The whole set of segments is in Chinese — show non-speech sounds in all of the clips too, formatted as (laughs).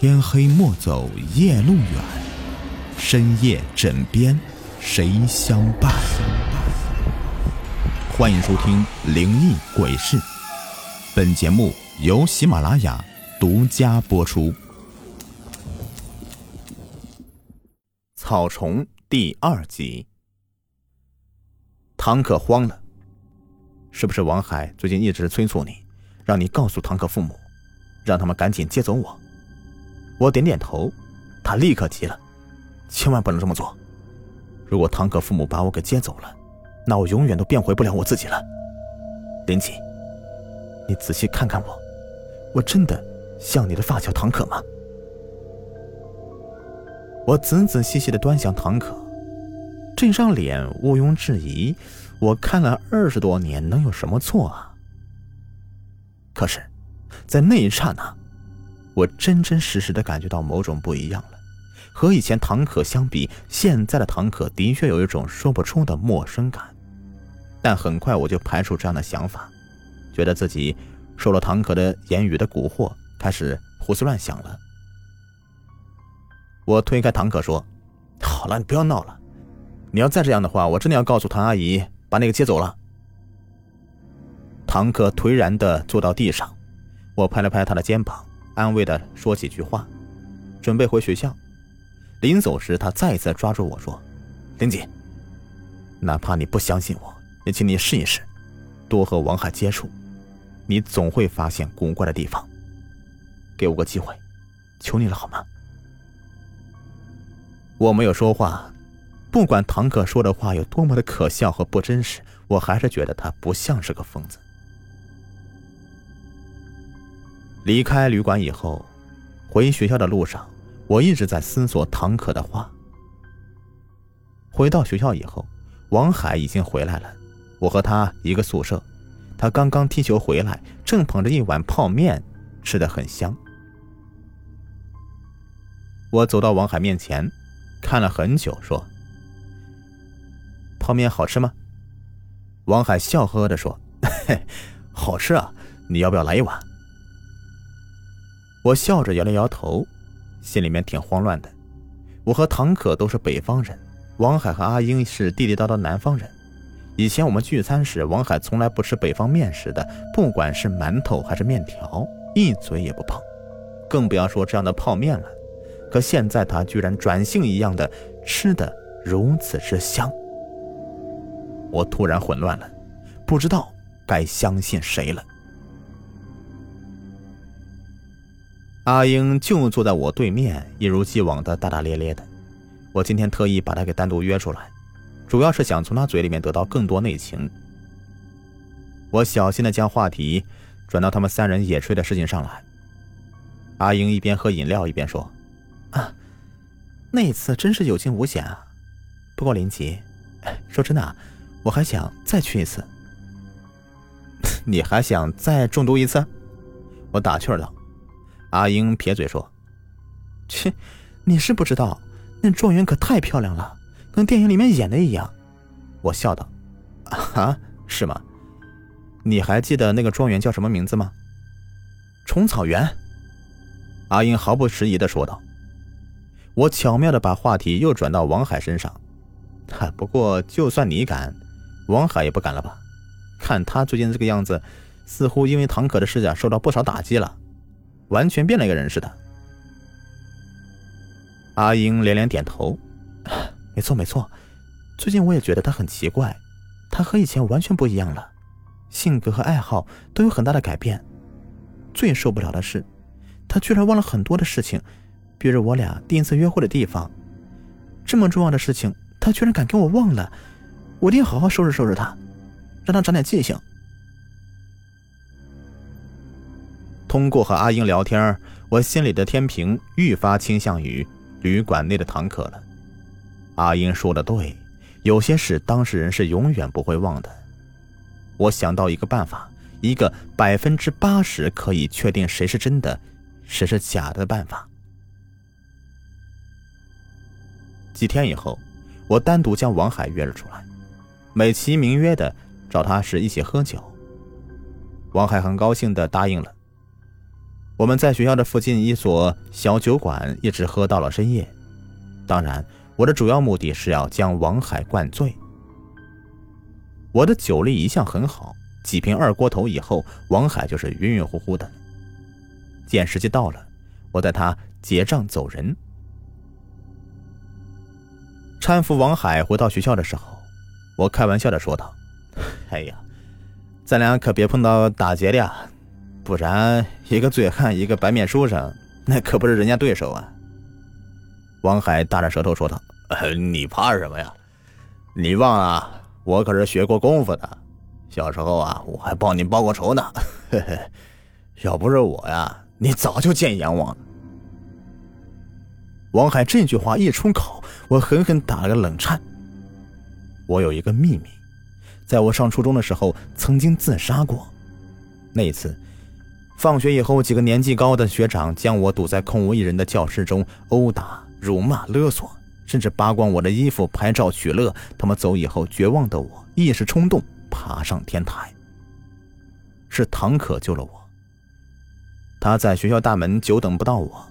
天黑莫走夜路远，深夜枕边谁相伴？欢迎收听《灵异鬼事》，本节目由喜马拉雅独家播出。草虫第二集，唐可慌了，是不是王海最近一直催促你，让你告诉唐可父母，让他们赶紧接走我？我点点头，他立刻急了，千万不能这么做。如果堂客父母把我给接走了，那我永远都变回不了我自己了。林锦，你仔细看看我，我真的像你的发小唐可吗？我仔仔细细的端详唐可，这张脸毋庸置疑，我看了二十多年，能有什么错啊？可是，在那一刹那。我真真实实的感觉到某种不一样了，和以前唐可相比，现在的唐可的确有一种说不出的陌生感。但很快我就排除这样的想法，觉得自己受了唐可的言语的蛊惑，开始胡思乱想了。我推开唐可说：“好了，你不要闹了。你要再这样的话，我真的要告诉唐阿姨把那个接走了。”唐可颓然的坐到地上，我拍了拍他的肩膀。安慰的说几句话，准备回学校。临走时，他再次抓住我说：“林姐，哪怕你不相信我，也请你试一试，多和王海接触，你总会发现古怪的地方。给我个机会，求你了，好吗？”我没有说话，不管唐可说的话有多么的可笑和不真实，我还是觉得他不像是个疯子。离开旅馆以后，回学校的路上，我一直在思索唐可的话。回到学校以后，王海已经回来了，我和他一个宿舍。他刚刚踢球回来，正捧着一碗泡面，吃的很香。我走到王海面前，看了很久，说：“泡面好吃吗？”王海笑呵呵的说：“，好吃啊，你要不要来一碗？”我笑着摇了摇头，心里面挺慌乱的。我和唐可都是北方人，王海和阿英是地地道道南方人。以前我们聚餐时，王海从来不吃北方面食的，不管是馒头还是面条，一嘴也不碰，更不要说这样的泡面了。可现在他居然转性一样的吃的如此之香，我突然混乱了，不知道该相信谁了。阿英就坐在我对面，一如既往的大大咧咧的。我今天特意把她给单独约出来，主要是想从她嘴里面得到更多内情。我小心的将话题转到他们三人野炊的事情上来。阿英一边喝饮料一边说：“啊，那次真是有惊无险啊。不过林奇，说真的，我还想再去一次。你还想再中毒一次？”我打趣道。阿英撇嘴说：“切，你是不知道，那状元可太漂亮了，跟电影里面演的一样。”我笑道：“啊，是吗？你还记得那个状元叫什么名字吗？”虫草原。阿英毫不迟疑的说道。我巧妙的把话题又转到王海身上。哈，不过就算你敢，王海也不敢了吧？看他最近这个样子，似乎因为唐可的事情受到不少打击了。完全变了一个人似的。阿英连连点头，(laughs) 没错没错，最近我也觉得他很奇怪，他和以前完全不一样了，性格和爱好都有很大的改变。最受不了的是，他居然忘了很多的事情，比如我俩第一次约会的地方，这么重要的事情，他居然敢给我忘了，我一定好好收拾收拾他，让他长点记性。通过和阿英聊天，我心里的天平愈发倾向于旅馆内的堂客了。阿英说的对，有些事当事人是永远不会忘的。我想到一个办法，一个百分之八十可以确定谁是真的，谁是假的办法。几天以后，我单独将王海约了出来，美其名曰的找他是一起喝酒。王海很高兴的答应了。我们在学校的附近一所小酒馆一直喝到了深夜。当然，我的主要目的是要将王海灌醉。我的酒力一向很好，几瓶二锅头以后，王海就是晕晕乎乎的。见时机到了，我带他结账走人。搀扶王海回到学校的时候，我开玩笑的说道：“哎呀，咱俩可别碰到打劫的呀！”不然，一个醉汉，一个白面书生，那可不是人家对手啊！王海大着舌头说道：“ (laughs) 你怕什么呀？你忘了，我可是学过功夫的。小时候啊，我还帮你报过仇呢。嘿嘿，要不是我呀，你早就见阎王了。”王海这句话一出口，我狠狠打了个冷颤。我有一个秘密，在我上初中的时候，曾经自杀过。那一次。放学以后，几个年纪高的学长将我堵在空无一人的教室中殴打、辱骂、勒索，甚至扒光我的衣服拍照取乐。他们走以后，绝望的我一时冲动爬上天台。是唐可救了我。他在学校大门久等不到我，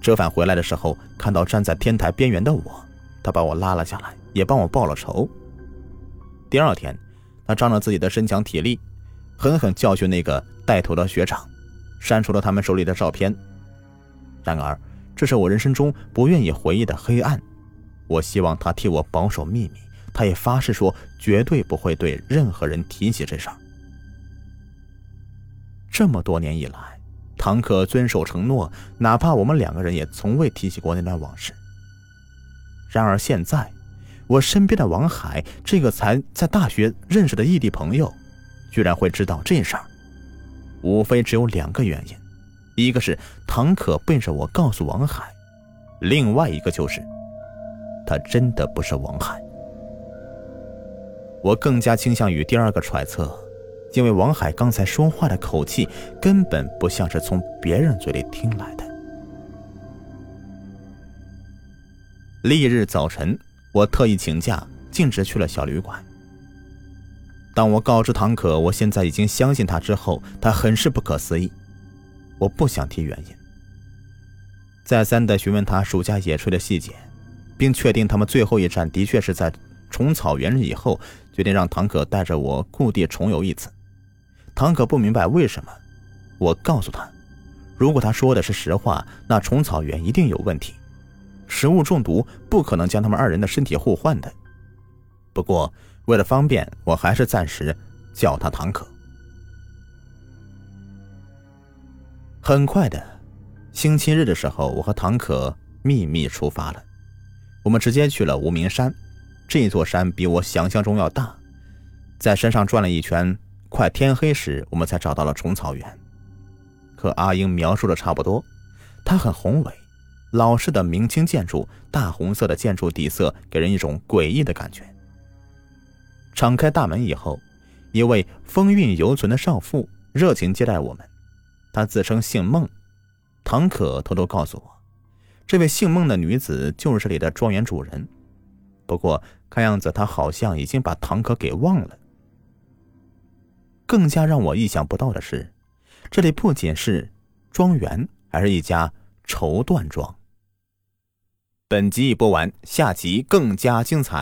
折返回来的时候，看到站在天台边缘的我，他把我拉了下来，也帮我报了仇。第二天，他仗着自己的身强体力，狠狠教训那个带头的学长。删除了他们手里的照片。然而，这是我人生中不愿意回忆的黑暗。我希望他替我保守秘密，他也发誓说绝对不会对任何人提起这事儿。这么多年以来，唐可遵守承诺，哪怕我们两个人也从未提起过那段往事。然而现在，我身边的王海，这个才在大学认识的异地朋友，居然会知道这事儿。无非只有两个原因，一个是唐可背着我告诉王海，另外一个就是，他真的不是王海。我更加倾向于第二个揣测，因为王海刚才说话的口气根本不像是从别人嘴里听来的。翌日早晨，我特意请假，径直去了小旅馆。当我告知唐可我现在已经相信他之后，他很是不可思议。我不想提原因，再三的询问他暑假野炊的细节，并确定他们最后一站的确是在虫草园以后，决定让唐可带着我故地重游一次。唐可不明白为什么，我告诉他，如果他说的是实话，那虫草园一定有问题，食物中毒不可能将他们二人的身体互换的。不过。为了方便，我还是暂时叫他唐可。很快的，星期日的时候，我和唐可秘密出发了。我们直接去了无名山，这座山比我想象中要大。在山上转了一圈，快天黑时，我们才找到了虫草园。和阿英描述的差不多，它很宏伟，老式的明清建筑，大红色的建筑底色给人一种诡异的感觉。敞开大门以后，一位风韵犹存的少妇热情接待我们。她自称姓孟，唐可偷偷告诉我，这位姓孟的女子就是这里的庄园主人。不过看样子她好像已经把唐可给忘了。更加让我意想不到的是，这里不仅是庄园，还是一家绸缎庄。本集已播完，下集更加精彩。